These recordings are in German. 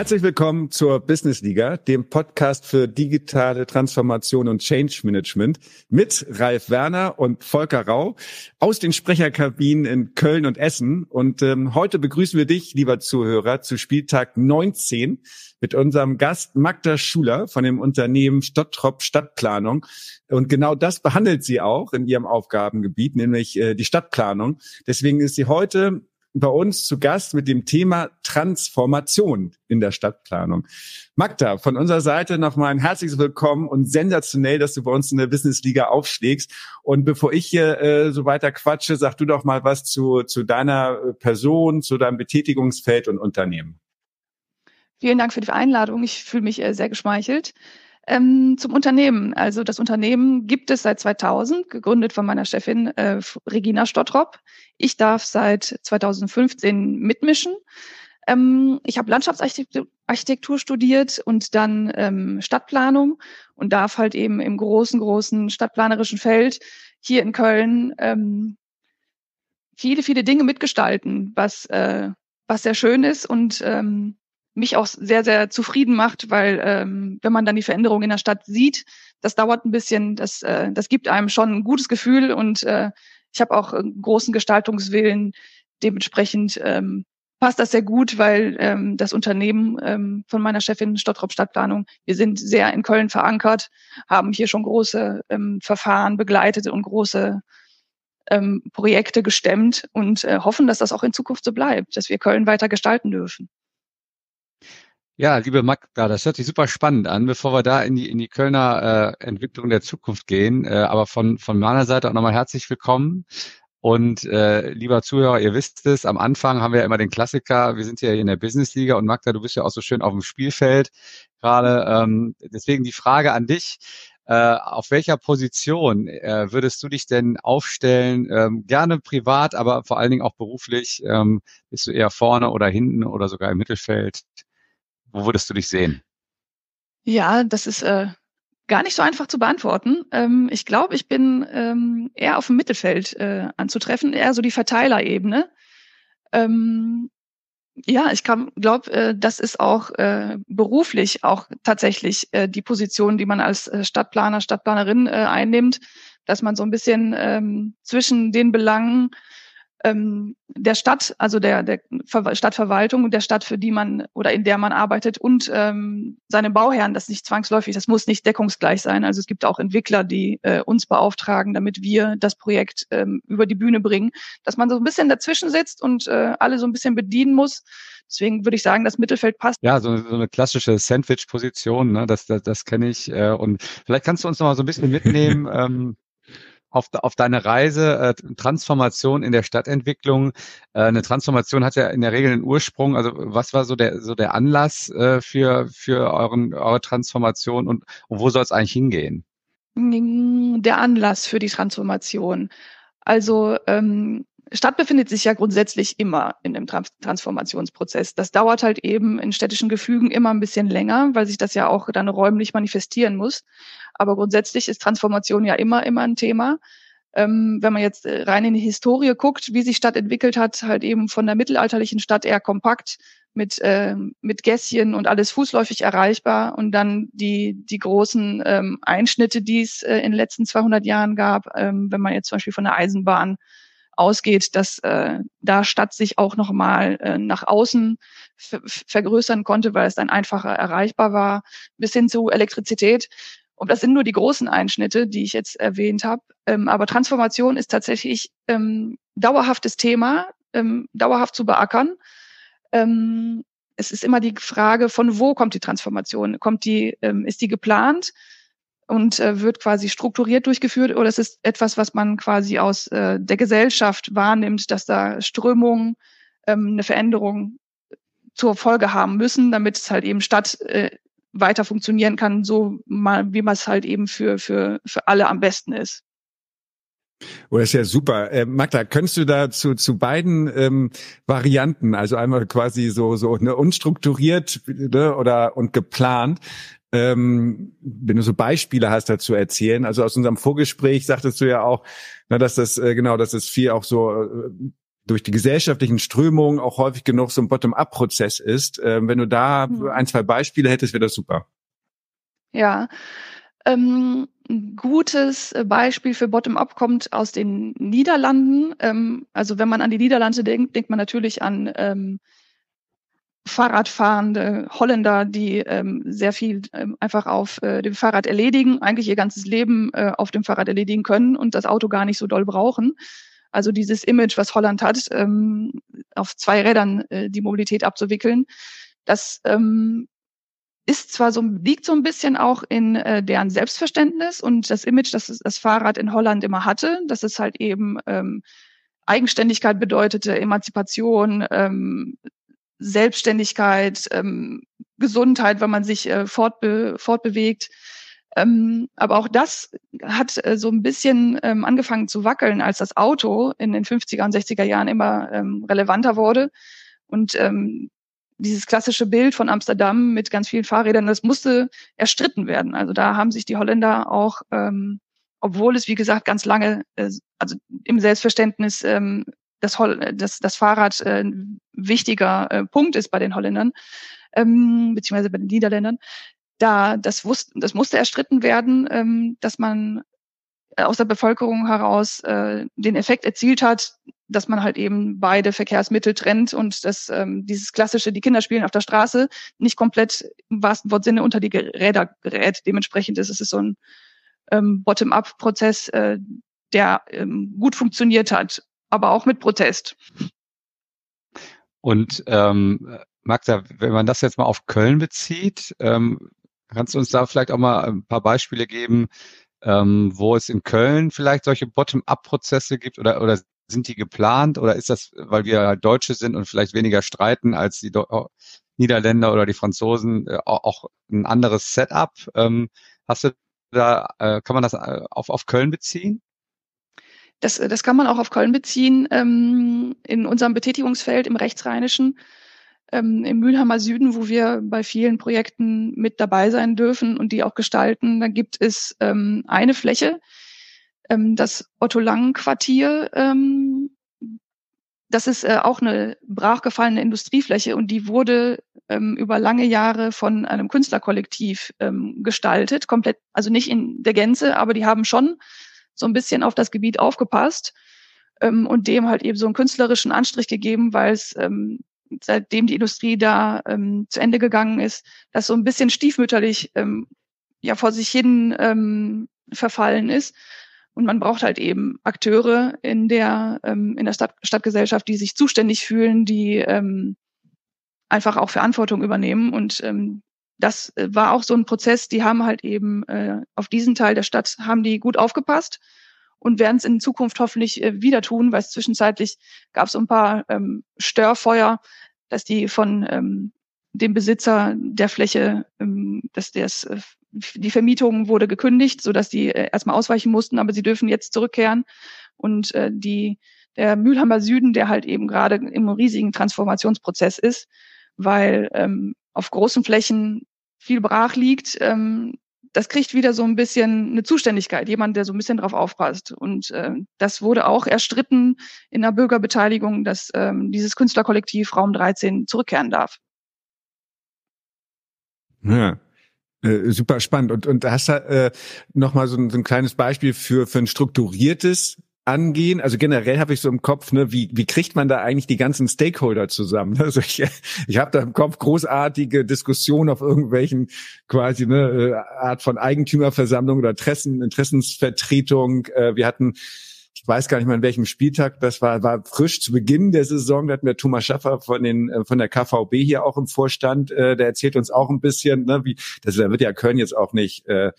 Herzlich willkommen zur Business Liga, dem Podcast für digitale Transformation und Change Management mit Ralf Werner und Volker Rau aus den Sprecherkabinen in Köln und Essen. Und ähm, heute begrüßen wir dich, lieber Zuhörer, zu Spieltag 19 mit unserem Gast Magda Schuler von dem Unternehmen Stottrop Stadtplanung. Und genau das behandelt sie auch in ihrem Aufgabengebiet, nämlich äh, die Stadtplanung. Deswegen ist sie heute bei uns zu Gast mit dem Thema Transformation in der Stadtplanung. Magda, von unserer Seite nochmal ein herzliches Willkommen und sensationell, dass du bei uns in der Business Liga aufschlägst. Und bevor ich hier äh, so weiter quatsche, sag du doch mal was zu, zu deiner Person, zu deinem Betätigungsfeld und Unternehmen. Vielen Dank für die Einladung. Ich fühle mich äh, sehr geschmeichelt. Ähm, zum Unternehmen. Also das Unternehmen gibt es seit 2000, gegründet von meiner Chefin äh, Regina Stottrop. Ich darf seit 2015 mitmischen. Ähm, ich habe Landschaftsarchitektur studiert und dann ähm, Stadtplanung und darf halt eben im großen, großen stadtplanerischen Feld hier in Köln ähm, viele, viele Dinge mitgestalten, was, äh, was sehr schön ist und ähm, mich auch sehr, sehr zufrieden macht, weil ähm, wenn man dann die Veränderung in der Stadt sieht, das dauert ein bisschen, das, äh, das gibt einem schon ein gutes Gefühl und äh, ich habe auch einen großen Gestaltungswillen. Dementsprechend ähm, passt das sehr gut, weil ähm, das Unternehmen ähm, von meiner Chefin Stottrop Stadtplanung, wir sind sehr in Köln verankert, haben hier schon große ähm, Verfahren begleitet und große ähm, Projekte gestemmt und äh, hoffen, dass das auch in Zukunft so bleibt, dass wir Köln weiter gestalten dürfen. Ja, liebe Magda, das hört sich super spannend an. Bevor wir da in die, in die Kölner äh, Entwicklung der Zukunft gehen, äh, aber von, von meiner Seite auch nochmal herzlich willkommen. Und äh, lieber Zuhörer, ihr wisst es, am Anfang haben wir ja immer den Klassiker, wir sind ja hier in der Business-Liga und Magda, du bist ja auch so schön auf dem Spielfeld gerade. Ähm, deswegen die Frage an dich, äh, auf welcher Position äh, würdest du dich denn aufstellen? Ähm, gerne privat, aber vor allen Dingen auch beruflich. Ähm, bist du eher vorne oder hinten oder sogar im Mittelfeld? Wo würdest du dich sehen? Ja, das ist äh, gar nicht so einfach zu beantworten. Ähm, ich glaube, ich bin ähm, eher auf dem Mittelfeld äh, anzutreffen, eher so die Verteilerebene. Ähm, ja, ich glaube, äh, das ist auch äh, beruflich auch tatsächlich äh, die Position, die man als äh, Stadtplaner, Stadtplanerin äh, einnimmt, dass man so ein bisschen ähm, zwischen den Belangen ähm, der Stadt, also der, der Stadtverwaltung der Stadt, für die man oder in der man arbeitet und ähm, seine Bauherren, das nicht zwangsläufig, das muss nicht deckungsgleich sein. Also es gibt auch Entwickler, die äh, uns beauftragen, damit wir das Projekt ähm, über die Bühne bringen, dass man so ein bisschen dazwischen sitzt und äh, alle so ein bisschen bedienen muss. Deswegen würde ich sagen, das Mittelfeld passt. Ja, so, so eine klassische Sandwich-Position, ne? das, das, das kenne ich. Äh, und vielleicht kannst du uns noch mal so ein bisschen mitnehmen. ähm, auf, auf deine Reise äh, Transformation in der Stadtentwicklung. Äh, eine Transformation hat ja in der Regel einen Ursprung. Also was war so der so der Anlass äh, für für euren eure Transformation und, und wo soll es eigentlich hingehen? Der Anlass für die Transformation. Also ähm, Stadt befindet sich ja grundsätzlich immer in einem Transformationsprozess. Das dauert halt eben in städtischen Gefügen immer ein bisschen länger, weil sich das ja auch dann räumlich manifestieren muss. Aber grundsätzlich ist Transformation ja immer, immer ein Thema. Ähm, wenn man jetzt äh, rein in die Historie guckt, wie sich Stadt entwickelt hat, halt eben von der mittelalterlichen Stadt eher kompakt mit, äh, mit Gässchen und alles fußläufig erreichbar und dann die, die großen ähm, Einschnitte, die es äh, in den letzten 200 Jahren gab, ähm, wenn man jetzt zum Beispiel von der Eisenbahn ausgeht, dass äh, da Stadt sich auch nochmal äh, nach außen vergrößern konnte, weil es dann einfacher erreichbar war, bis hin zu Elektrizität. Und das sind nur die großen Einschnitte, die ich jetzt erwähnt habe. Ähm, aber Transformation ist tatsächlich ähm, dauerhaftes Thema, ähm, dauerhaft zu beackern. Ähm, es ist immer die Frage, von wo kommt die Transformation? Kommt die, ähm, ist die geplant? Und äh, wird quasi strukturiert durchgeführt oder ist es etwas, was man quasi aus äh, der Gesellschaft wahrnimmt, dass da Strömungen ähm, eine Veränderung zur Folge haben müssen, damit es halt eben statt äh, weiter funktionieren kann, so mal, wie man es halt eben für, für, für alle am besten ist. Oh, das ist ja super. Äh, Magda, könntest du da zu, zu beiden ähm, Varianten, also einmal quasi so, so ne, unstrukturiert ne, oder und geplant, ähm, wenn du so Beispiele hast dazu erzählen. Also aus unserem Vorgespräch sagtest du ja auch, na, dass das äh, genau, dass es viel auch so äh, durch die gesellschaftlichen Strömungen auch häufig genug so ein Bottom-up-Prozess ist. Ähm, wenn du da mhm. ein, zwei Beispiele hättest, wäre das super. Ja, ähm, ein gutes Beispiel für Bottom-up kommt aus den Niederlanden. Ähm, also wenn man an die Niederlande denkt, denkt man natürlich an ähm, Fahrradfahrende Holländer, die ähm, sehr viel ähm, einfach auf äh, dem Fahrrad erledigen, eigentlich ihr ganzes Leben äh, auf dem Fahrrad erledigen können und das Auto gar nicht so doll brauchen. Also dieses Image, was Holland hat, ähm, auf zwei Rädern äh, die Mobilität abzuwickeln, das ähm, ist zwar so, liegt so ein bisschen auch in äh, deren Selbstverständnis und das Image, das das Fahrrad in Holland immer hatte, dass es halt eben ähm, Eigenständigkeit bedeutete, Emanzipation, ähm, Selbstständigkeit, ähm, Gesundheit, wenn man sich äh, fortbe fortbewegt. Ähm, aber auch das hat äh, so ein bisschen ähm, angefangen zu wackeln, als das Auto in den 50er und 60er Jahren immer ähm, relevanter wurde. Und ähm, dieses klassische Bild von Amsterdam mit ganz vielen Fahrrädern, das musste erstritten werden. Also da haben sich die Holländer auch, ähm, obwohl es wie gesagt ganz lange, äh, also im Selbstverständnis ähm, das, das, das Fahrrad äh, ein wichtiger äh, Punkt ist bei den Holländern, ähm, beziehungsweise bei den Niederländern, da das, wusste, das musste erstritten werden, ähm, dass man aus der Bevölkerung heraus äh, den Effekt erzielt hat, dass man halt eben beide Verkehrsmittel trennt und dass ähm, dieses klassische, die Kinder spielen auf der Straße, nicht komplett im wahrsten Wortsinne unter die Räder gerät. Dementsprechend ist es so ein ähm, Bottom-up-Prozess, äh, der ähm, gut funktioniert hat, aber auch mit Protest. Und ähm, Magda, wenn man das jetzt mal auf Köln bezieht, ähm, Kannst du uns da vielleicht auch mal ein paar Beispiele geben, ähm, wo es in Köln vielleicht solche Bottom-up-Prozesse gibt oder, oder sind die geplant oder ist das, weil wir halt Deutsche sind und vielleicht weniger streiten als die Do Niederländer oder die Franzosen, äh, auch ein anderes Setup? Ähm, hast du da, äh, kann man das äh, auf, auf Köln beziehen? Das, das kann man auch auf Köln beziehen. Ähm, in unserem Betätigungsfeld im Rechtsrheinischen ähm, im Mülheimer Süden, wo wir bei vielen Projekten mit dabei sein dürfen und die auch gestalten. Da gibt es ähm, eine Fläche, ähm, das Otto-Lang-Quartier. Ähm, das ist äh, auch eine brachgefallene Industriefläche und die wurde ähm, über lange Jahre von einem Künstlerkollektiv ähm, gestaltet, komplett, also nicht in der Gänze, aber die haben schon so ein bisschen auf das Gebiet aufgepasst ähm, und dem halt eben so einen künstlerischen Anstrich gegeben, weil es ähm, seitdem die Industrie da ähm, zu Ende gegangen ist, das so ein bisschen stiefmütterlich ähm, ja vor sich hin ähm, verfallen ist. Und man braucht halt eben Akteure in der ähm, in der Stadt, Stadtgesellschaft, die sich zuständig fühlen, die ähm, einfach auch Verantwortung übernehmen. Und ähm, das äh, war auch so ein Prozess. Die haben halt eben äh, auf diesen Teil der Stadt haben die gut aufgepasst und werden es in Zukunft hoffentlich äh, wieder tun, weil es zwischenzeitlich gab es ein paar ähm, Störfeuer, dass die von ähm, dem Besitzer der Fläche, ähm, dass das, äh, die Vermietung wurde gekündigt, so dass die äh, erstmal ausweichen mussten, aber sie dürfen jetzt zurückkehren und äh, die der Mülheimer Süden, der halt eben gerade im riesigen Transformationsprozess ist, weil ähm, auf großen Flächen viel brach liegt, ähm, das kriegt wieder so ein bisschen eine Zuständigkeit, jemand, der so ein bisschen drauf aufpasst. Und äh, das wurde auch erstritten in der Bürgerbeteiligung, dass ähm, dieses Künstlerkollektiv Raum 13 zurückkehren darf. Ja. Äh, super spannend. Und, und hast du äh, nochmal so ein, so ein kleines Beispiel für, für ein strukturiertes angehen? Also generell habe ich so im Kopf, ne, wie, wie kriegt man da eigentlich die ganzen Stakeholder zusammen? Also ich, ich habe da im Kopf großartige Diskussionen auf irgendwelchen quasi ne, äh, Art von Eigentümerversammlung oder Interessen, Interessensvertretung. Äh, wir hatten ich weiß gar nicht mehr in welchem Spieltag, das war, war frisch zu Beginn der Saison, da hatten wir Thomas Schaffer von den, äh, von der KVB hier auch im Vorstand, äh, der erzählt uns auch ein bisschen, ne, wie, das da wird ja Köln jetzt auch nicht, äh,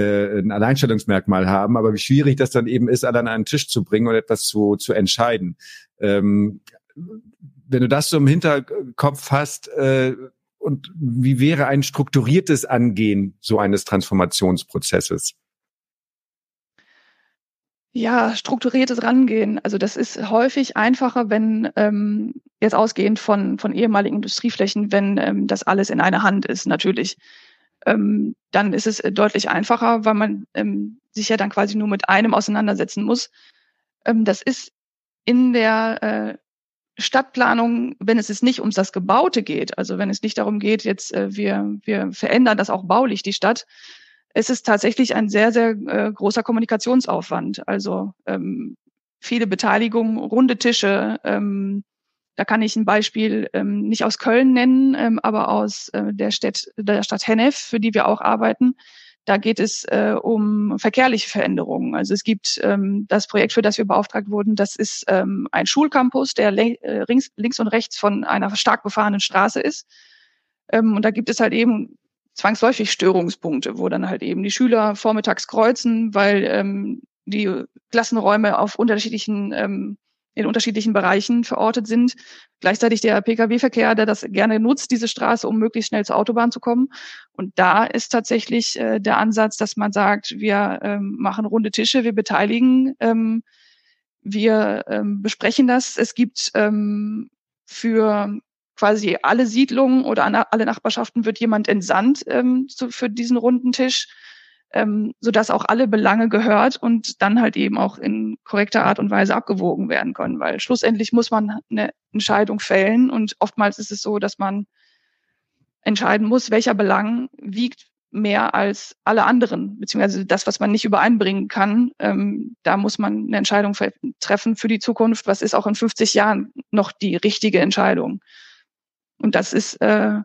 äh, ein Alleinstellungsmerkmal haben, aber wie schwierig das dann eben ist, alle an einen Tisch zu bringen und etwas zu, zu entscheiden. Ähm, wenn du das so im Hinterkopf hast, äh, und wie wäre ein strukturiertes Angehen so eines Transformationsprozesses? Ja, strukturiertes Rangehen. Also das ist häufig einfacher, wenn ähm, jetzt ausgehend von, von ehemaligen Industrieflächen, wenn ähm, das alles in einer Hand ist, natürlich ähm, dann ist es äh, deutlich einfacher, weil man ähm, sich ja dann quasi nur mit einem auseinandersetzen muss. Ähm, das ist in der äh, Stadtplanung, wenn es jetzt nicht ums das Gebaute geht, also wenn es nicht darum geht, jetzt äh, wir, wir verändern das auch baulich, die Stadt, es ist tatsächlich ein sehr, sehr äh, großer Kommunikationsaufwand. Also ähm, viele Beteiligungen, runde Tische. Ähm, da kann ich ein Beispiel ähm, nicht aus Köln nennen, ähm, aber aus äh, der, Stadt, der Stadt Hennef, für die wir auch arbeiten. Da geht es äh, um verkehrliche Veränderungen. Also es gibt ähm, das Projekt, für das wir beauftragt wurden, das ist ähm, ein Schulcampus, der äh, links, links und rechts von einer stark befahrenen Straße ist. Ähm, und da gibt es halt eben zwangsläufig Störungspunkte, wo dann halt eben die Schüler vormittags kreuzen, weil ähm, die Klassenräume auf unterschiedlichen ähm, in unterschiedlichen Bereichen verortet sind. Gleichzeitig der Pkw-Verkehr, der das gerne nutzt, diese Straße, um möglichst schnell zur Autobahn zu kommen. Und da ist tatsächlich äh, der Ansatz, dass man sagt, wir ähm, machen runde Tische, wir beteiligen, ähm, wir ähm, besprechen das. Es gibt ähm, für quasi alle Siedlungen oder alle Nachbarschaften wird jemand entsandt ähm, zu, für diesen runden Tisch ähm, sodass auch alle Belange gehört und dann halt eben auch in korrekter Art und Weise abgewogen werden können. Weil schlussendlich muss man eine Entscheidung fällen und oftmals ist es so, dass man entscheiden muss, welcher Belang wiegt mehr als alle anderen, beziehungsweise das, was man nicht übereinbringen kann. Ähm, da muss man eine Entscheidung treffen für die Zukunft. Was ist auch in 50 Jahren noch die richtige Entscheidung? Und das ist äh,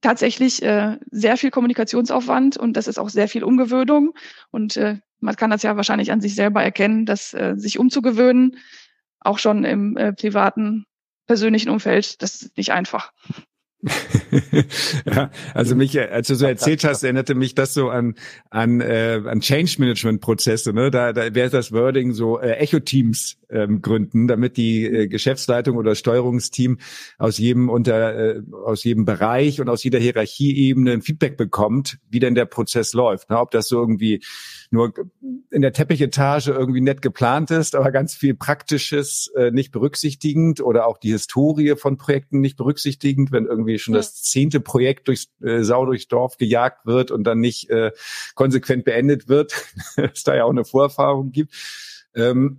tatsächlich äh, sehr viel Kommunikationsaufwand und das ist auch sehr viel Umgewöhnung. Und äh, man kann das ja wahrscheinlich an sich selber erkennen, dass äh, sich umzugewöhnen, auch schon im äh, privaten, persönlichen Umfeld, das ist nicht einfach. ja, also mich, als du so erzählt hast, erinnerte mich das so an an äh, an Change Management Prozesse. Ne, da, da wäre das Wording so äh, Echo Teams ähm, gründen, damit die äh, Geschäftsleitung oder Steuerungsteam aus jedem unter äh, aus jedem Bereich und aus jeder Hierarchieebene ein Feedback bekommt, wie denn der Prozess läuft. Ne, ob das so irgendwie nur in der Teppichetage irgendwie nett geplant ist, aber ganz viel Praktisches äh, nicht berücksichtigend oder auch die Historie von Projekten nicht berücksichtigend, wenn irgendwie schon ja. das zehnte Projekt durchs äh, Sau durchs Dorf gejagt wird und dann nicht äh, konsequent beendet wird, es da ja auch eine Vorerfahrung gibt. Ähm,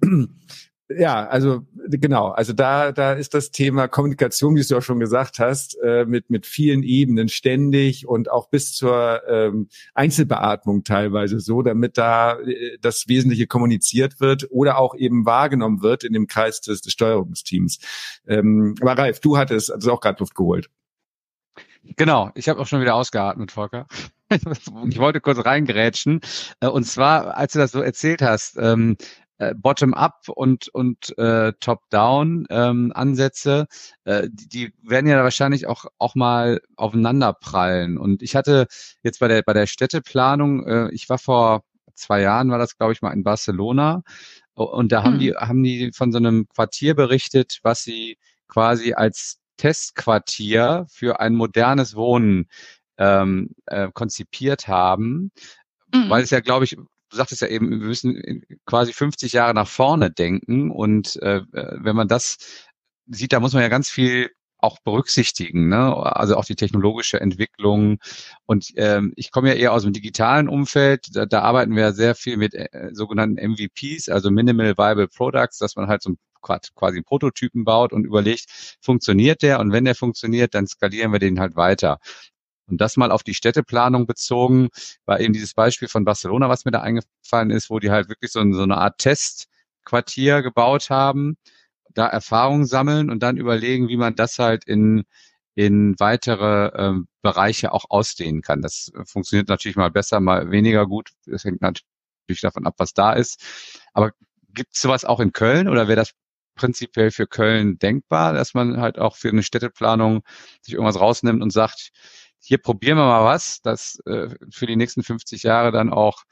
ja, also genau, also da da ist das Thema Kommunikation, wie du auch schon gesagt hast, äh, mit mit vielen Ebenen ständig und auch bis zur ähm, Einzelbeatmung teilweise so, damit da äh, das Wesentliche kommuniziert wird oder auch eben wahrgenommen wird in dem Kreis des, des Steuerungsteams. Ähm, aber Ralf, du hattest also auch gerade Luft geholt. Genau, ich habe auch schon wieder ausgeatmet, Volker. Ich wollte kurz reingerätschen. Äh, und zwar, als du das so erzählt hast, ähm, äh, Bottom-up und, und äh, Top-down ähm, Ansätze, äh, die, die werden ja wahrscheinlich auch, auch mal aufeinander prallen. Und ich hatte jetzt bei der, bei der Städteplanung, äh, ich war vor zwei Jahren, war das, glaube ich, mal in Barcelona. Und da haben hm. die, haben die von so einem Quartier berichtet, was sie quasi als Testquartier für ein modernes Wohnen ähm, äh, konzipiert haben, mhm. weil es ja, glaube ich, du sagtest ja eben, wir müssen quasi 50 Jahre nach vorne denken und äh, wenn man das sieht, da muss man ja ganz viel auch berücksichtigen, ne? also auch die technologische Entwicklung. Und ähm, ich komme ja eher aus dem digitalen Umfeld, da, da arbeiten wir sehr viel mit äh, sogenannten MVPs, also Minimal Viable Products, dass man halt so ein quasi Prototypen baut und überlegt, funktioniert der? Und wenn der funktioniert, dann skalieren wir den halt weiter. Und das mal auf die Städteplanung bezogen, war eben dieses Beispiel von Barcelona, was mir da eingefallen ist, wo die halt wirklich so, so eine Art Testquartier gebaut haben, da Erfahrungen sammeln und dann überlegen, wie man das halt in, in weitere äh, Bereiche auch ausdehnen kann. Das funktioniert natürlich mal besser, mal weniger gut. Das hängt natürlich davon ab, was da ist. Aber gibt es sowas auch in Köln oder wäre das prinzipiell für Köln denkbar, dass man halt auch für eine Städteplanung sich irgendwas rausnimmt und sagt, hier probieren wir mal was, das äh, für die nächsten 50 Jahre dann auch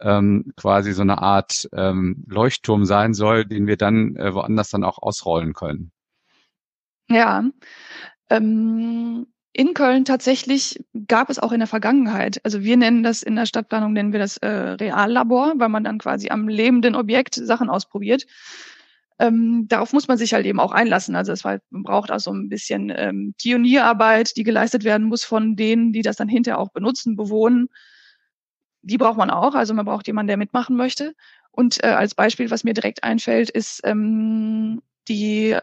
ähm, quasi so eine Art ähm, Leuchtturm sein soll, den wir dann äh, woanders dann auch ausrollen können. Ja, ähm, in Köln tatsächlich gab es auch in der Vergangenheit, also wir nennen das in der Stadtplanung, nennen wir das äh, Reallabor, weil man dann quasi am lebenden Objekt Sachen ausprobiert ähm, darauf muss man sich halt eben auch einlassen. Also es halt, man braucht auch so ein bisschen ähm, Pionierarbeit, die geleistet werden muss von denen, die das dann hinterher auch benutzen, bewohnen. Die braucht man auch. Also man braucht jemanden, der mitmachen möchte. Und äh, als Beispiel, was mir direkt einfällt, ist ähm, die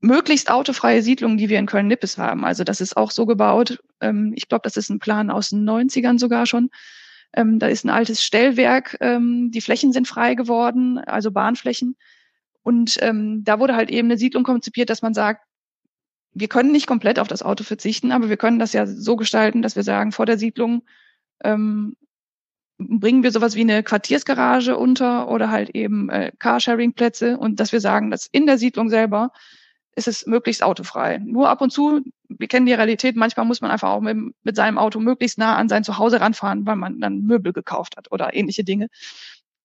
möglichst autofreie Siedlung, die wir in Köln-Nippes haben. Also das ist auch so gebaut. Ähm, ich glaube, das ist ein Plan aus den 90ern sogar schon. Ähm, da ist ein altes Stellwerk. Ähm, die Flächen sind frei geworden, also Bahnflächen. Und ähm, da wurde halt eben eine Siedlung konzipiert, dass man sagt, wir können nicht komplett auf das Auto verzichten, aber wir können das ja so gestalten, dass wir sagen, vor der Siedlung ähm, bringen wir sowas wie eine Quartiersgarage unter oder halt eben äh, Carsharing-Plätze und dass wir sagen, dass in der Siedlung selber ist es möglichst autofrei. Nur ab und zu, wir kennen die Realität, manchmal muss man einfach auch mit, mit seinem Auto möglichst nah an sein Zuhause ranfahren, weil man dann Möbel gekauft hat oder ähnliche Dinge.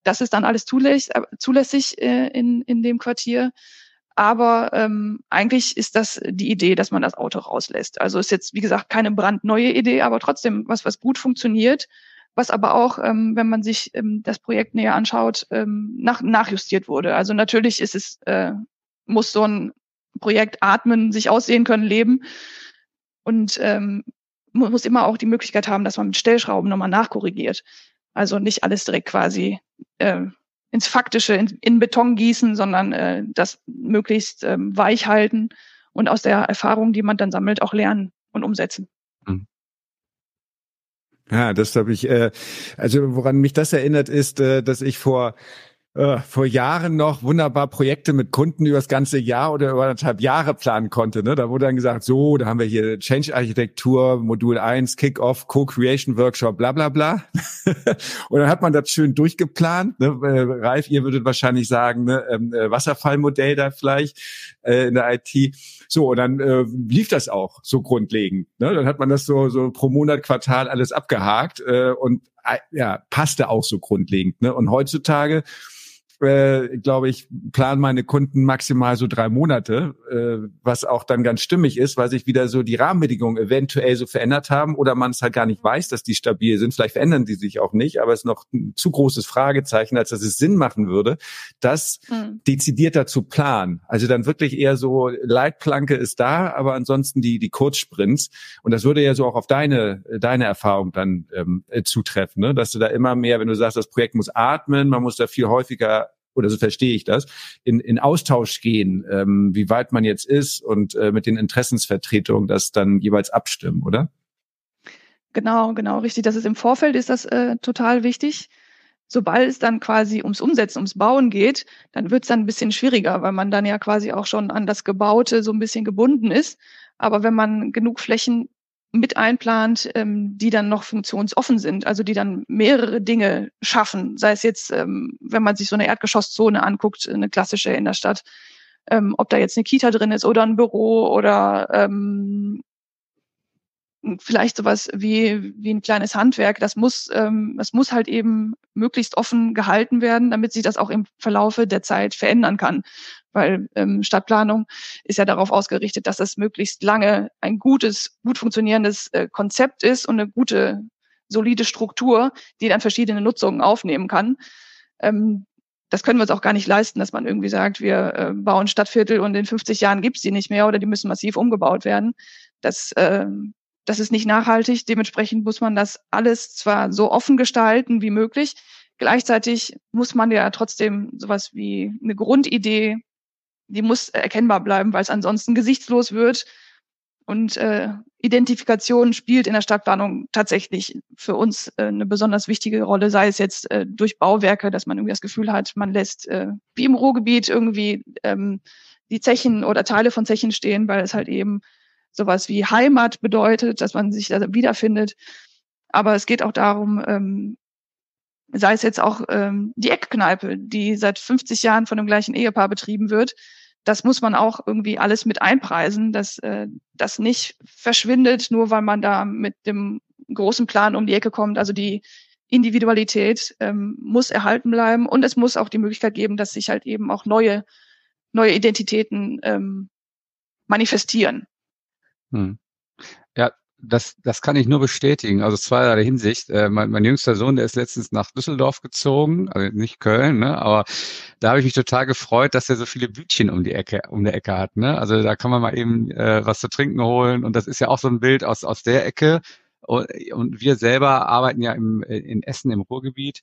Das ist dann alles zulässig, äh, zulässig äh, in, in dem Quartier. Aber ähm, eigentlich ist das die Idee, dass man das Auto rauslässt. Also ist jetzt, wie gesagt, keine brandneue Idee, aber trotzdem was, was gut funktioniert was aber auch, ähm, wenn man sich ähm, das Projekt näher anschaut, ähm, nach, nachjustiert wurde. Also natürlich ist es, äh, muss so ein Projekt atmen, sich aussehen können, leben und ähm, muss immer auch die Möglichkeit haben, dass man mit Stellschrauben nochmal nachkorrigiert. Also nicht alles direkt quasi äh, ins Faktische, in, in Beton gießen, sondern äh, das möglichst ähm, weich halten und aus der Erfahrung, die man dann sammelt, auch lernen und umsetzen. Mhm. Ja, das habe ich, äh, also woran mich das erinnert, ist, äh, dass ich vor äh, vor Jahren noch wunderbar Projekte mit Kunden über das ganze Jahr oder über anderthalb Jahre planen konnte. Ne? Da wurde dann gesagt, so, da haben wir hier Change-Architektur, Modul 1, Kick-Off, Co-Creation-Workshop, bla bla bla. und dann hat man das schön durchgeplant. Ne? Äh, Ralf, ihr würdet wahrscheinlich sagen, ne? ähm, äh, Wasserfallmodell da vielleicht äh, in der IT. So, und dann äh, lief das auch so grundlegend. Ne? Dann hat man das so, so pro Monat, Quartal alles abgehakt äh, und äh, ja, passte auch so grundlegend. Ne? Und heutzutage äh, glaube ich, planen meine Kunden maximal so drei Monate, äh, was auch dann ganz stimmig ist, weil sich wieder so die Rahmenbedingungen eventuell so verändert haben oder man es halt gar nicht weiß, dass die stabil sind. Vielleicht verändern die sich auch nicht, aber es ist noch ein zu großes Fragezeichen, als dass es Sinn machen würde, das mhm. dezidierter zu planen. Also dann wirklich eher so Leitplanke ist da, aber ansonsten die die Kurzsprints. Und das würde ja so auch auf deine deine Erfahrung dann ähm, äh, zutreffen, ne? dass du da immer mehr, wenn du sagst, das Projekt muss atmen, man muss da viel häufiger oder so verstehe ich das, in, in Austausch gehen, ähm, wie weit man jetzt ist und äh, mit den Interessensvertretungen das dann jeweils abstimmen, oder? Genau, genau, richtig. Das ist im Vorfeld ist das äh, total wichtig. Sobald es dann quasi ums Umsetzen, ums Bauen geht, dann wird es dann ein bisschen schwieriger, weil man dann ja quasi auch schon an das Gebaute so ein bisschen gebunden ist. Aber wenn man genug Flächen mit einplant, ähm, die dann noch funktionsoffen sind, also die dann mehrere Dinge schaffen, sei es jetzt, ähm, wenn man sich so eine Erdgeschosszone anguckt, eine klassische in der Stadt, ähm, ob da jetzt eine Kita drin ist oder ein Büro oder ähm, vielleicht sowas wie, wie ein kleines Handwerk, das muss, ähm, das muss halt eben möglichst offen gehalten werden, damit sich das auch im Verlaufe der Zeit verändern kann weil ähm, Stadtplanung ist ja darauf ausgerichtet, dass das möglichst lange ein gutes, gut funktionierendes äh, Konzept ist und eine gute, solide Struktur, die dann verschiedene Nutzungen aufnehmen kann. Ähm, das können wir uns auch gar nicht leisten, dass man irgendwie sagt, wir äh, bauen Stadtviertel und in 50 Jahren gibt's die nicht mehr oder die müssen massiv umgebaut werden. Das, äh, das ist nicht nachhaltig. Dementsprechend muss man das alles zwar so offen gestalten wie möglich. Gleichzeitig muss man ja trotzdem sowas wie eine Grundidee die muss erkennbar bleiben, weil es ansonsten gesichtslos wird. Und äh, Identifikation spielt in der Stadtplanung tatsächlich für uns äh, eine besonders wichtige Rolle, sei es jetzt äh, durch Bauwerke, dass man irgendwie das Gefühl hat, man lässt äh, wie im Ruhrgebiet irgendwie ähm, die Zechen oder Teile von Zechen stehen, weil es halt eben sowas wie Heimat bedeutet, dass man sich da wiederfindet. Aber es geht auch darum, ähm, sei es jetzt auch ähm, die Eckkneipe, die seit 50 Jahren von dem gleichen Ehepaar betrieben wird, das muss man auch irgendwie alles mit einpreisen, dass äh, das nicht verschwindet, nur weil man da mit dem großen Plan um die Ecke kommt. Also die Individualität ähm, muss erhalten bleiben und es muss auch die Möglichkeit geben, dass sich halt eben auch neue neue Identitäten ähm, manifestieren. Hm. Ja, das, das kann ich nur bestätigen. Also zweierlei Hinsicht. Äh, mein, mein jüngster Sohn, der ist letztens nach Düsseldorf gezogen, also nicht Köln, ne? aber da habe ich mich total gefreut, dass er so viele Bütchen um die Ecke, um der Ecke hat. Ne? Also da kann man mal eben äh, was zu trinken holen und das ist ja auch so ein Bild aus, aus der Ecke. Und wir selber arbeiten ja im, in Essen im Ruhrgebiet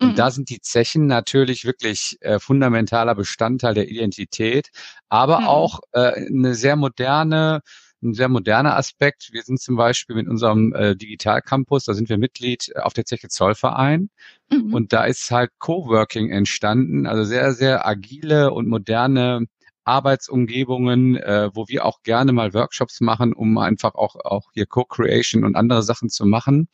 Und mhm. da sind die Zechen natürlich wirklich äh, fundamentaler Bestandteil der Identität, aber mhm. auch äh, eine sehr moderne, ein sehr moderner Aspekt. Wir sind zum Beispiel mit unserem äh, Digitalcampus, da sind wir Mitglied auf der Zeche Zollverein. Mhm. Und da ist halt Coworking entstanden, also sehr, sehr agile und moderne Arbeitsumgebungen, äh, wo wir auch gerne mal Workshops machen, um einfach auch, auch hier Co-Creation und andere Sachen zu machen.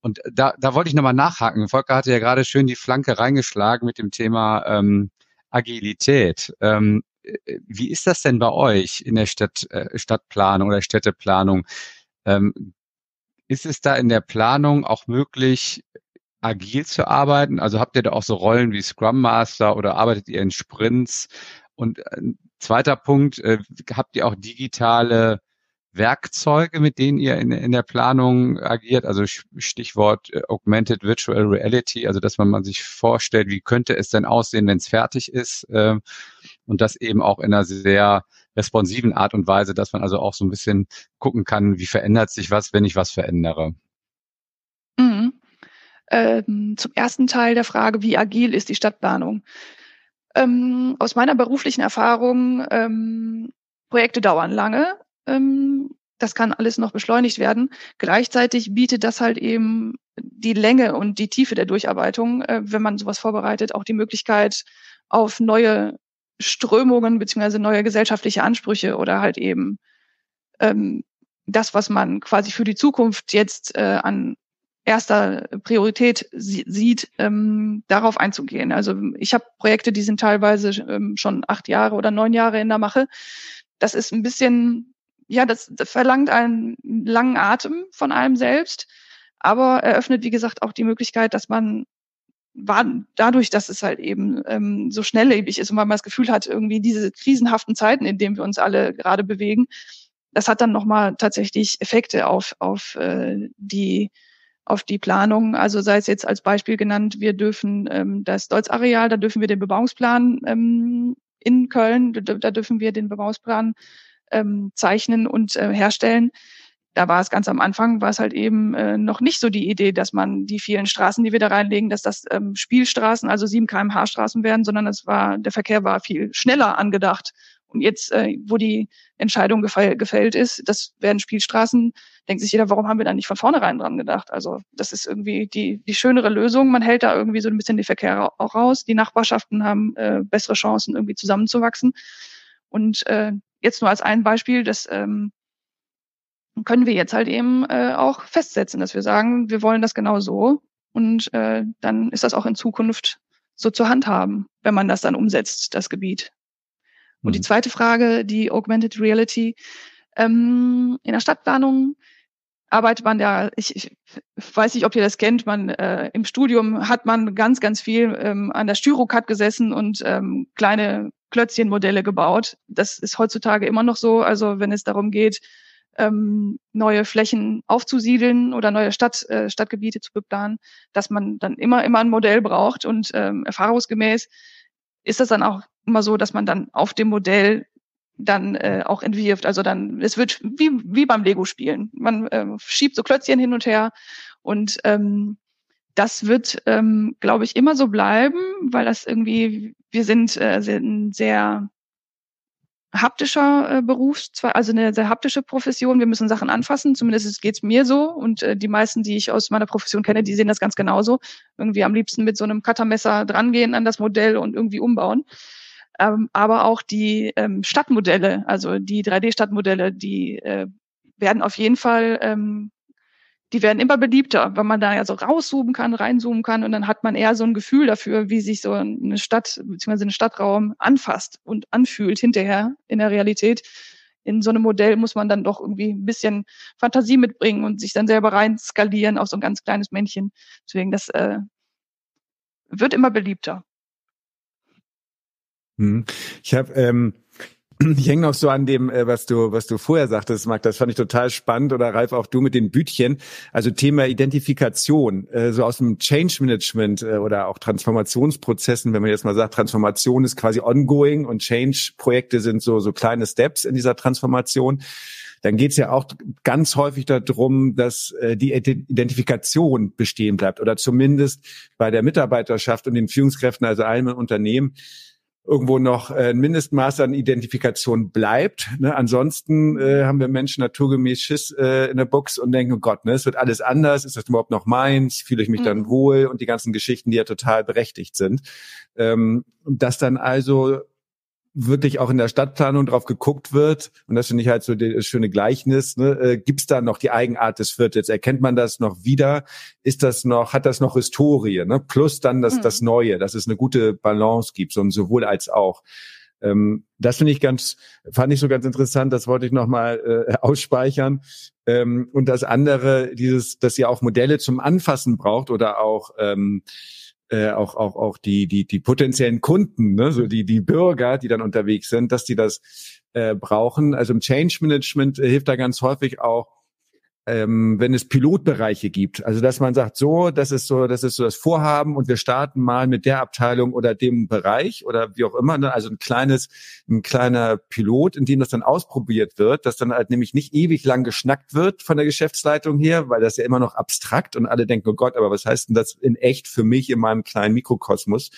Und da, da wollte ich nochmal nachhaken. Volker hatte ja gerade schön die Flanke reingeschlagen mit dem Thema ähm, Agilität. Ähm, wie ist das denn bei euch in der Stadt, äh, Stadtplanung oder Städteplanung? Ähm, ist es da in der Planung auch möglich, agil zu arbeiten? Also habt ihr da auch so Rollen wie Scrum Master oder arbeitet ihr in Sprints? Und ein äh, zweiter Punkt, äh, habt ihr auch digitale Werkzeuge, mit denen ihr in, in der Planung agiert? Also Stichwort äh, Augmented Virtual Reality, also dass man, man sich vorstellt, wie könnte es denn aussehen, wenn es fertig ist? Äh, und das eben auch in einer sehr responsiven Art und Weise, dass man also auch so ein bisschen gucken kann, wie verändert sich was, wenn ich was verändere. Mhm. Ähm, zum ersten Teil der Frage, wie agil ist die Stadtplanung? Ähm, aus meiner beruflichen Erfahrung, ähm, Projekte dauern lange. Ähm, das kann alles noch beschleunigt werden. Gleichzeitig bietet das halt eben die Länge und die Tiefe der Durcharbeitung, äh, wenn man sowas vorbereitet, auch die Möglichkeit auf neue Strömungen beziehungsweise neue gesellschaftliche Ansprüche oder halt eben ähm, das, was man quasi für die Zukunft jetzt äh, an erster Priorität sieht, ähm, darauf einzugehen. Also ich habe Projekte, die sind teilweise ähm, schon acht Jahre oder neun Jahre in der Mache. Das ist ein bisschen, ja, das, verlangt einen langen Atem von einem selbst, aber eröffnet, wie gesagt, auch die Möglichkeit, dass man war dadurch, dass es halt eben ähm, so schnelllebig ist und man das Gefühl hat, irgendwie diese krisenhaften Zeiten, in denen wir uns alle gerade bewegen, das hat dann nochmal tatsächlich Effekte auf, auf äh, die auf die Planung. Also sei es jetzt als Beispiel genannt, wir dürfen ähm, das Deutz-Areal, da dürfen wir den Bebauungsplan ähm, in Köln, da, da dürfen wir den Bebauungsplan ähm, zeichnen und äh, herstellen. Da war es ganz am Anfang, war es halt eben äh, noch nicht so die Idee, dass man die vielen Straßen, die wir da reinlegen, dass das ähm, Spielstraßen, also 7 kmh Straßen werden, sondern es war, der Verkehr war viel schneller angedacht. Und jetzt, äh, wo die Entscheidung gefällt ist, das werden Spielstraßen, denkt sich jeder, warum haben wir da nicht von vornherein dran gedacht? Also das ist irgendwie die, die schönere Lösung. Man hält da irgendwie so ein bisschen den Verkehr auch raus. Die Nachbarschaften haben äh, bessere Chancen, irgendwie zusammenzuwachsen. Und äh, jetzt nur als ein Beispiel, das ähm, können wir jetzt halt eben äh, auch festsetzen, dass wir sagen, wir wollen das genau so. Und äh, dann ist das auch in Zukunft so zu handhaben, wenn man das dann umsetzt, das Gebiet. Und die mhm. zweite Frage, die Augmented Reality. Ähm, in der Stadtplanung arbeitet man ja, ich, ich weiß nicht, ob ihr das kennt, man äh, im Studium hat man ganz, ganz viel ähm, an der Styrocad gesessen und ähm, kleine Klötzchenmodelle gebaut. Das ist heutzutage immer noch so. Also wenn es darum geht, ähm, neue Flächen aufzusiedeln oder neue Stadt, äh, Stadtgebiete zu beplanen, dass man dann immer, immer ein Modell braucht und ähm, erfahrungsgemäß ist das dann auch immer so, dass man dann auf dem Modell dann äh, auch entwirft. Also dann, es wird wie, wie beim Lego-Spielen. Man äh, schiebt so Klötzchen hin und her und ähm, das wird, ähm, glaube ich, immer so bleiben, weil das irgendwie, wir sind, äh, sind sehr haptischer äh, Beruf, also eine sehr haptische Profession. Wir müssen Sachen anfassen, zumindest geht es mir so. Und äh, die meisten, die ich aus meiner Profession kenne, die sehen das ganz genauso. Irgendwie am liebsten mit so einem Cuttermesser drangehen an das Modell und irgendwie umbauen. Ähm, aber auch die ähm, Stadtmodelle, also die 3D-Stadtmodelle, die äh, werden auf jeden Fall ähm, die werden immer beliebter, weil man da ja so rauszoomen kann, reinzoomen kann und dann hat man eher so ein Gefühl dafür, wie sich so eine Stadt bzw. ein Stadtraum anfasst und anfühlt hinterher in der Realität. In so einem Modell muss man dann doch irgendwie ein bisschen Fantasie mitbringen und sich dann selber rein skalieren auf so ein ganz kleines Männchen. Deswegen, das äh, wird immer beliebter. Hm. Ich habe ähm, ich hänge noch so an dem, äh, was du, was du vorher sagtest, Marc, das fand ich total spannend. Oder Ralf, auch du mit den Bütchen. Also Thema Identifikation, äh, so aus dem Change Management äh, oder auch Transformationsprozessen, wenn man jetzt mal sagt, Transformation ist quasi ongoing und Change-Projekte sind so, so kleine Steps in dieser Transformation. Dann geht es ja auch ganz häufig darum, dass äh, die Identifikation bestehen bleibt oder zumindest bei der Mitarbeiterschaft und den Führungskräften, also allen Unternehmen, irgendwo noch äh, ein Mindestmaß an Identifikation bleibt. Ne? Ansonsten äh, haben wir Menschen naturgemäß Schiss äh, in der Box und denken, oh Gott, ne, es wird alles anders, ist das überhaupt noch meins, fühle ich mich mhm. dann wohl und die ganzen Geschichten, die ja total berechtigt sind. Ähm, dass dann also wirklich auch in der Stadtplanung drauf geguckt wird, und das finde ich halt so das schöne Gleichnis, ne, äh, gibt es da noch die Eigenart des Viertels? Erkennt man das noch wieder? Ist das noch, hat das noch Historie? Ne? Plus dann das, mhm. das Neue, dass es eine gute Balance gibt, so sowohl als auch. Ähm, das finde ich ganz, fand ich so ganz interessant, das wollte ich nochmal äh, ausspeichern. Ähm, und das andere, dieses, dass ihr auch Modelle zum Anfassen braucht oder auch ähm, äh, auch auch auch die die die potenziellen Kunden, ne, so die die Bürger, die dann unterwegs sind, dass die das äh, brauchen. Also im Change Management äh, hilft da ganz häufig auch ähm, wenn es Pilotbereiche gibt. Also dass man sagt, so, das ist so, das ist so das Vorhaben und wir starten mal mit der Abteilung oder dem Bereich oder wie auch immer. Ne? Also ein kleines, ein kleiner Pilot, in dem das dann ausprobiert wird, dass dann halt nämlich nicht ewig lang geschnackt wird von der Geschäftsleitung her, weil das ja immer noch abstrakt und alle denken, oh Gott, aber was heißt denn das in echt für mich in meinem kleinen Mikrokosmos?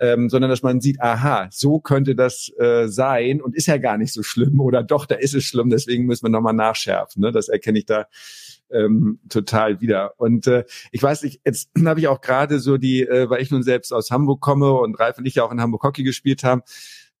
Ähm, sondern dass man sieht, aha, so könnte das äh, sein und ist ja gar nicht so schlimm oder doch, da ist es schlimm, deswegen müssen wir nochmal nachschärfen. Ne? Das erkenne ich da ähm, total wieder. Und äh, ich weiß nicht, jetzt habe ich auch gerade so die, äh, weil ich nun selbst aus Hamburg komme und Ralf und ich ja auch in Hamburg Hockey gespielt haben,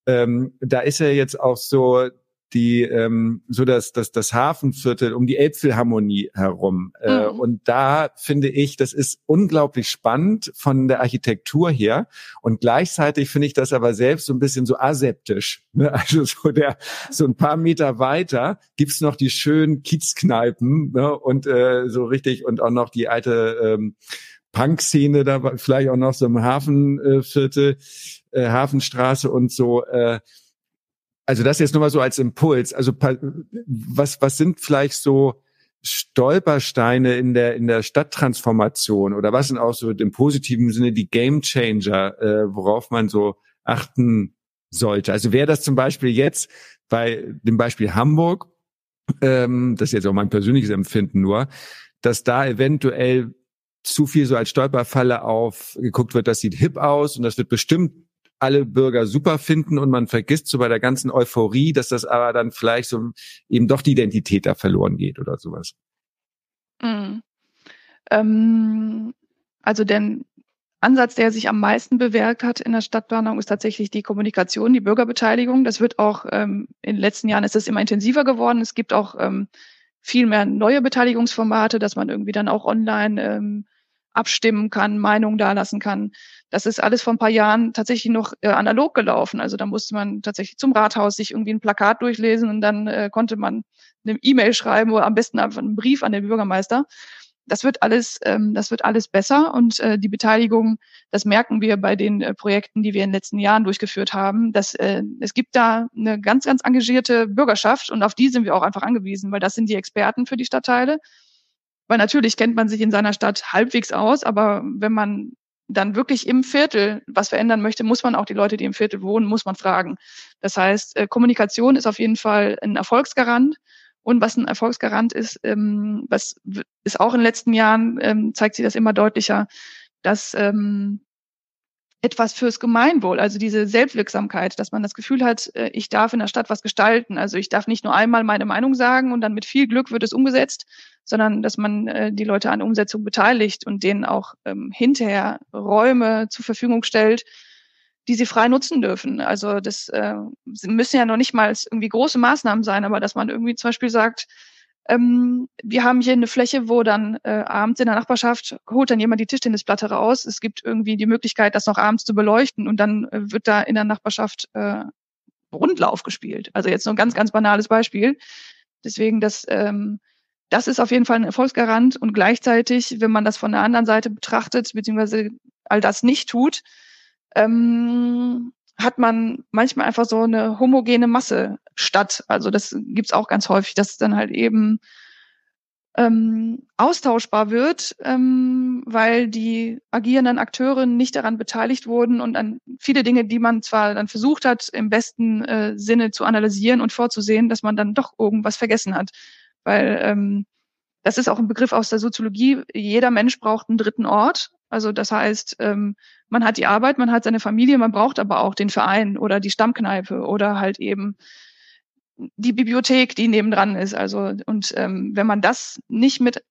ähm, da ist ja jetzt auch so die ähm, so das das das Hafenviertel um die Elbphilharmonie herum äh, mhm. und da finde ich das ist unglaublich spannend von der Architektur her und gleichzeitig finde ich das aber selbst so ein bisschen so aseptisch ne? also so der so ein paar Meter weiter gibt's noch die schönen Kiezkneipen ne? und äh, so richtig und auch noch die alte ähm, Punk-Szene da vielleicht auch noch so im Hafenviertel äh, Hafenstraße und so äh, also das jetzt nur mal so als Impuls. Also was, was sind vielleicht so Stolpersteine in der, in der Stadttransformation oder was sind auch so im positiven Sinne die Game Changer, äh, worauf man so achten sollte? Also wäre das zum Beispiel jetzt bei dem Beispiel Hamburg, ähm, das ist jetzt auch mein persönliches Empfinden nur, dass da eventuell zu viel so als Stolperfalle aufgeguckt wird, das sieht hip aus und das wird bestimmt alle Bürger super finden und man vergisst so bei der ganzen Euphorie, dass das aber dann vielleicht so eben doch die Identität da verloren geht oder sowas. Mhm. Ähm, also der Ansatz, der sich am meisten bewährt hat in der Stadtplanung, ist tatsächlich die Kommunikation, die Bürgerbeteiligung. Das wird auch ähm, in den letzten Jahren ist es immer intensiver geworden. Es gibt auch ähm, viel mehr neue Beteiligungsformate, dass man irgendwie dann auch online ähm, abstimmen kann, Meinungen dalassen kann. Das ist alles vor ein paar Jahren tatsächlich noch äh, analog gelaufen. Also da musste man tatsächlich zum Rathaus sich irgendwie ein Plakat durchlesen und dann äh, konnte man eine E-Mail schreiben oder am besten einfach einen Brief an den Bürgermeister. Das wird alles, ähm, das wird alles besser und äh, die Beteiligung, das merken wir bei den äh, Projekten, die wir in den letzten Jahren durchgeführt haben, dass äh, es gibt da eine ganz, ganz engagierte Bürgerschaft und auf die sind wir auch einfach angewiesen, weil das sind die Experten für die Stadtteile weil natürlich kennt man sich in seiner Stadt halbwegs aus, aber wenn man dann wirklich im Viertel was verändern möchte, muss man auch die Leute, die im Viertel wohnen, muss man fragen. Das heißt, äh, Kommunikation ist auf jeden Fall ein Erfolgsgarant. Und was ein Erfolgsgarant ist, ähm, was ist auch in den letzten Jahren, ähm, zeigt sich das immer deutlicher, dass ähm, etwas fürs Gemeinwohl, also diese Selbstwirksamkeit, dass man das Gefühl hat, äh, ich darf in der Stadt was gestalten. Also ich darf nicht nur einmal meine Meinung sagen und dann mit viel Glück wird es umgesetzt, sondern dass man äh, die Leute an Umsetzung beteiligt und denen auch ähm, hinterher Räume zur Verfügung stellt, die sie frei nutzen dürfen. Also das äh, müssen ja noch nicht mal irgendwie große Maßnahmen sein, aber dass man irgendwie zum Beispiel sagt, ähm, wir haben hier eine Fläche, wo dann äh, abends in der Nachbarschaft holt dann jemand die Tischtennisplatte raus. Es gibt irgendwie die Möglichkeit, das noch abends zu beleuchten und dann äh, wird da in der Nachbarschaft äh, Rundlauf gespielt. Also jetzt nur ein ganz, ganz banales Beispiel. Deswegen, das, ähm, das ist auf jeden Fall ein Erfolgsgarant und gleichzeitig, wenn man das von der anderen Seite betrachtet, beziehungsweise all das nicht tut, ähm, hat man manchmal einfach so eine homogene Masse statt. Also das gibt's auch ganz häufig, dass dann halt eben ähm, austauschbar wird, ähm, weil die agierenden Akteure nicht daran beteiligt wurden und an viele Dinge, die man zwar dann versucht hat, im besten äh, Sinne zu analysieren und vorzusehen, dass man dann doch irgendwas vergessen hat. Weil ähm, das ist auch ein Begriff aus der Soziologie. Jeder Mensch braucht einen dritten Ort. Also das heißt, ähm, man hat die Arbeit, man hat seine Familie, man braucht aber auch den Verein oder die Stammkneipe oder halt eben die Bibliothek, die nebendran ist. Also und ähm, wenn man das nicht mit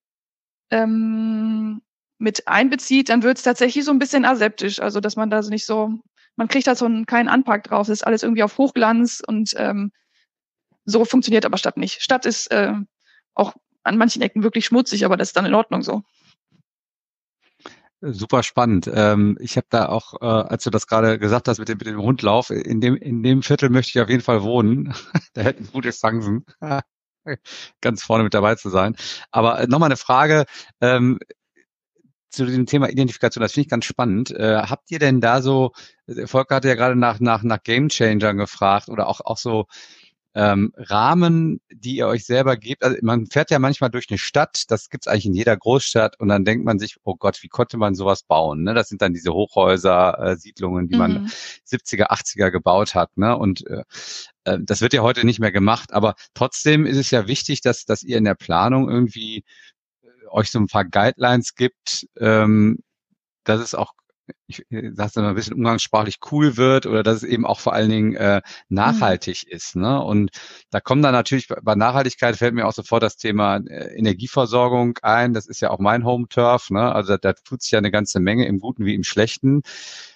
ähm, mit einbezieht, dann wird es tatsächlich so ein bisschen aseptisch. Also dass man da so nicht so, man kriegt da so einen, keinen Anpack drauf. Das ist alles irgendwie auf Hochglanz und ähm, so funktioniert aber Stadt nicht. Stadt ist äh, auch an manchen Ecken wirklich schmutzig, aber das ist dann in Ordnung so. Super spannend. Ähm, ich habe da auch, äh, als du das gerade gesagt hast mit dem, mit dem Rundlauf, in dem, in dem Viertel möchte ich auf jeden Fall wohnen. da hätten gute Chancen, ganz vorne mit dabei zu sein. Aber äh, nochmal eine Frage ähm, zu dem Thema Identifikation. Das finde ich ganz spannend. Äh, habt ihr denn da so, Volker hatte ja gerade nach, nach, nach Game gefragt oder auch, auch so ähm, Rahmen, die ihr euch selber gebt. Also man fährt ja manchmal durch eine Stadt, das gibt's eigentlich in jeder Großstadt und dann denkt man sich, oh Gott, wie konnte man sowas bauen? Ne? Das sind dann diese Hochhäuser, äh, Siedlungen, die mhm. man 70er, 80er gebaut hat. Ne? Und äh, äh, das wird ja heute nicht mehr gemacht, aber trotzdem ist es ja wichtig, dass, dass ihr in der Planung irgendwie äh, euch so ein paar Guidelines gibt, ähm, dass es auch ich äh, sag's mal ein bisschen umgangssprachlich cool wird oder dass es eben auch vor allen Dingen äh, nachhaltig mhm. ist. Ne? Und da kommen dann natürlich bei Nachhaltigkeit fällt mir auch sofort das Thema äh, Energieversorgung ein. Das ist ja auch mein Home-Turf. Ne? Also da, da tut sich ja eine ganze Menge im Guten wie im Schlechten.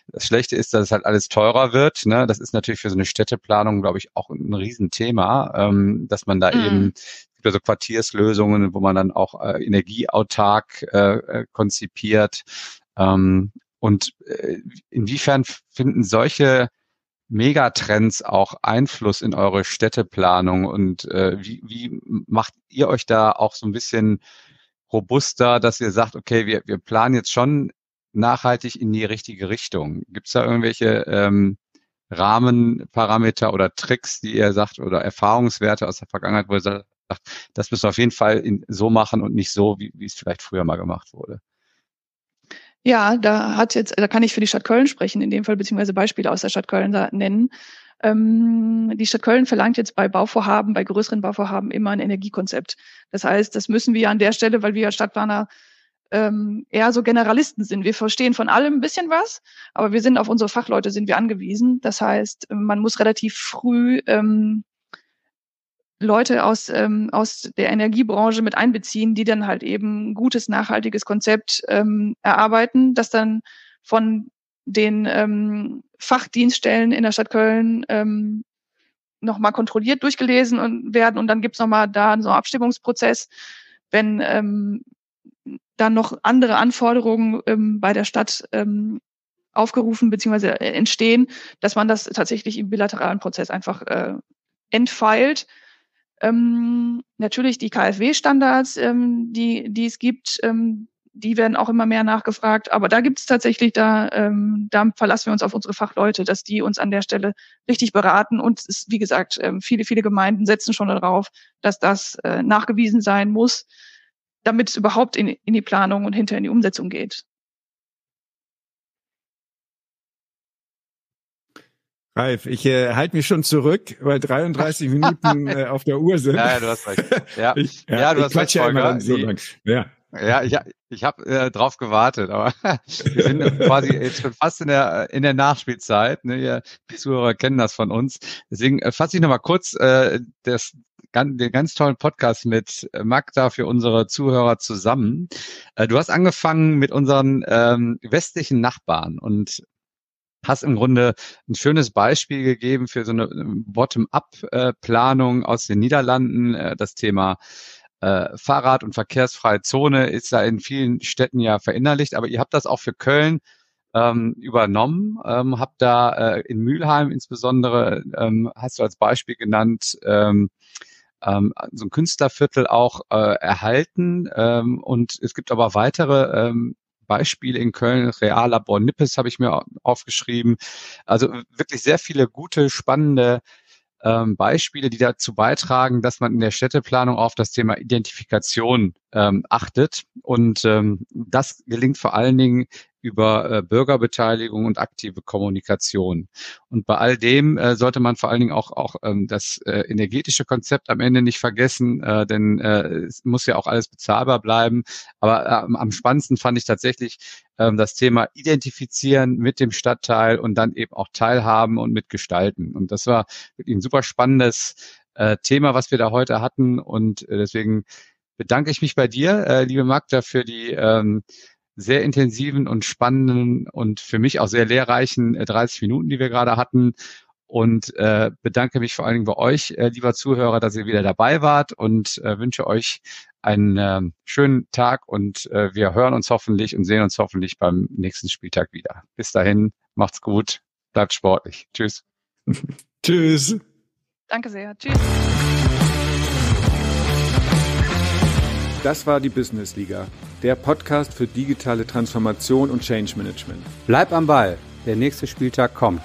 Das Schlechte ist, dass es halt alles teurer wird. Ne? Das ist natürlich für so eine Städteplanung, glaube ich, auch ein Riesenthema, ähm, dass man da mhm. eben gibt ja so Quartierslösungen, wo man dann auch äh, energieautark äh, äh konzipiert. Ähm, und äh, inwiefern finden solche Megatrends auch Einfluss in eure Städteplanung und äh, wie, wie macht ihr euch da auch so ein bisschen robuster, dass ihr sagt, okay, wir, wir planen jetzt schon nachhaltig in die richtige Richtung? Gibt es da irgendwelche ähm, Rahmenparameter oder Tricks, die ihr sagt, oder Erfahrungswerte aus der Vergangenheit, wo ihr sagt, das müssen wir auf jeden Fall in, so machen und nicht so, wie, wie es vielleicht früher mal gemacht wurde? Ja, da hat jetzt, da kann ich für die Stadt Köln sprechen, in dem Fall, beziehungsweise Beispiele aus der Stadt Köln da nennen. Ähm, die Stadt Köln verlangt jetzt bei Bauvorhaben, bei größeren Bauvorhaben immer ein Energiekonzept. Das heißt, das müssen wir an der Stelle, weil wir als Stadtplaner ähm, eher so Generalisten sind. Wir verstehen von allem ein bisschen was, aber wir sind auf unsere Fachleute sind wir angewiesen. Das heißt, man muss relativ früh ähm, Leute aus, ähm, aus der Energiebranche mit einbeziehen, die dann halt eben ein gutes, nachhaltiges Konzept ähm, erarbeiten, das dann von den ähm, Fachdienststellen in der Stadt Köln ähm, nochmal kontrolliert durchgelesen und werden und dann gibt's nochmal da so einen Abstimmungsprozess, wenn ähm, dann noch andere Anforderungen ähm, bei der Stadt ähm, aufgerufen bzw. entstehen, dass man das tatsächlich im bilateralen Prozess einfach äh, entfeilt ähm, natürlich die KfW-Standards, ähm, die, die es gibt, ähm, die werden auch immer mehr nachgefragt. Aber da gibt es tatsächlich, da, ähm, da verlassen wir uns auf unsere Fachleute, dass die uns an der Stelle richtig beraten. Und es ist, wie gesagt, ähm, viele, viele Gemeinden setzen schon darauf, dass das äh, nachgewiesen sein muss, damit es überhaupt in, in die Planung und hinter in die Umsetzung geht. Ralf, ich äh, halte mich schon zurück, weil 33 Minuten äh, auf der Uhr sind. Ja, ja du hast recht. Ja, ich, ja, ja du hast recht, ja immer dann so lang. Ja. Ja, ich, ich habe äh, drauf gewartet, aber wir sind quasi jetzt schon fast in der in der Nachspielzeit. Ne? Ihr, die Zuhörer kennen das von uns. Deswegen äh, fasse ich nochmal kurz äh, das, den ganz tollen Podcast mit Magda für unsere Zuhörer zusammen. Äh, du hast angefangen mit unseren ähm, westlichen Nachbarn und hast im Grunde ein schönes Beispiel gegeben für so eine Bottom-up-Planung aus den Niederlanden. Äh, das Thema äh, Fahrrad- und verkehrsfreie Zone ist da in vielen Städten ja verinnerlicht, aber ihr habt das auch für Köln ähm, übernommen, ähm, habt da äh, in Mülheim insbesondere, ähm, hast du als Beispiel genannt, ähm, ähm, so ein Künstlerviertel auch äh, erhalten ähm, und es gibt aber weitere ähm, Beispiele in Köln, Reallabor Nippes habe ich mir aufgeschrieben. Also wirklich sehr viele gute, spannende ähm, Beispiele, die dazu beitragen, dass man in der Städteplanung auf das Thema Identifikation ähm, achtet. Und ähm, das gelingt vor allen Dingen über äh, Bürgerbeteiligung und aktive Kommunikation. Und bei all dem äh, sollte man vor allen Dingen auch, auch ähm, das äh, energetische Konzept am Ende nicht vergessen, äh, denn äh, es muss ja auch alles bezahlbar bleiben. Aber äh, am spannendsten fand ich tatsächlich äh, das Thema Identifizieren mit dem Stadtteil und dann eben auch teilhaben und mitgestalten. Und das war wirklich ein super spannendes äh, Thema, was wir da heute hatten. Und äh, deswegen bedanke ich mich bei dir, äh, liebe Magda, für die ähm, sehr intensiven und spannenden und für mich auch sehr lehrreichen 30 äh, Minuten, die wir gerade hatten. Und äh, bedanke mich vor allen Dingen bei euch, äh, lieber Zuhörer, dass ihr wieder dabei wart und äh, wünsche euch einen äh, schönen Tag und äh, wir hören uns hoffentlich und sehen uns hoffentlich beim nächsten Spieltag wieder. Bis dahin, macht's gut, bleibt sportlich. Tschüss. Tschüss. Danke sehr. Tschüss. Das war die Business Liga, der Podcast für digitale Transformation und Change Management. Bleib am Ball, der nächste Spieltag kommt.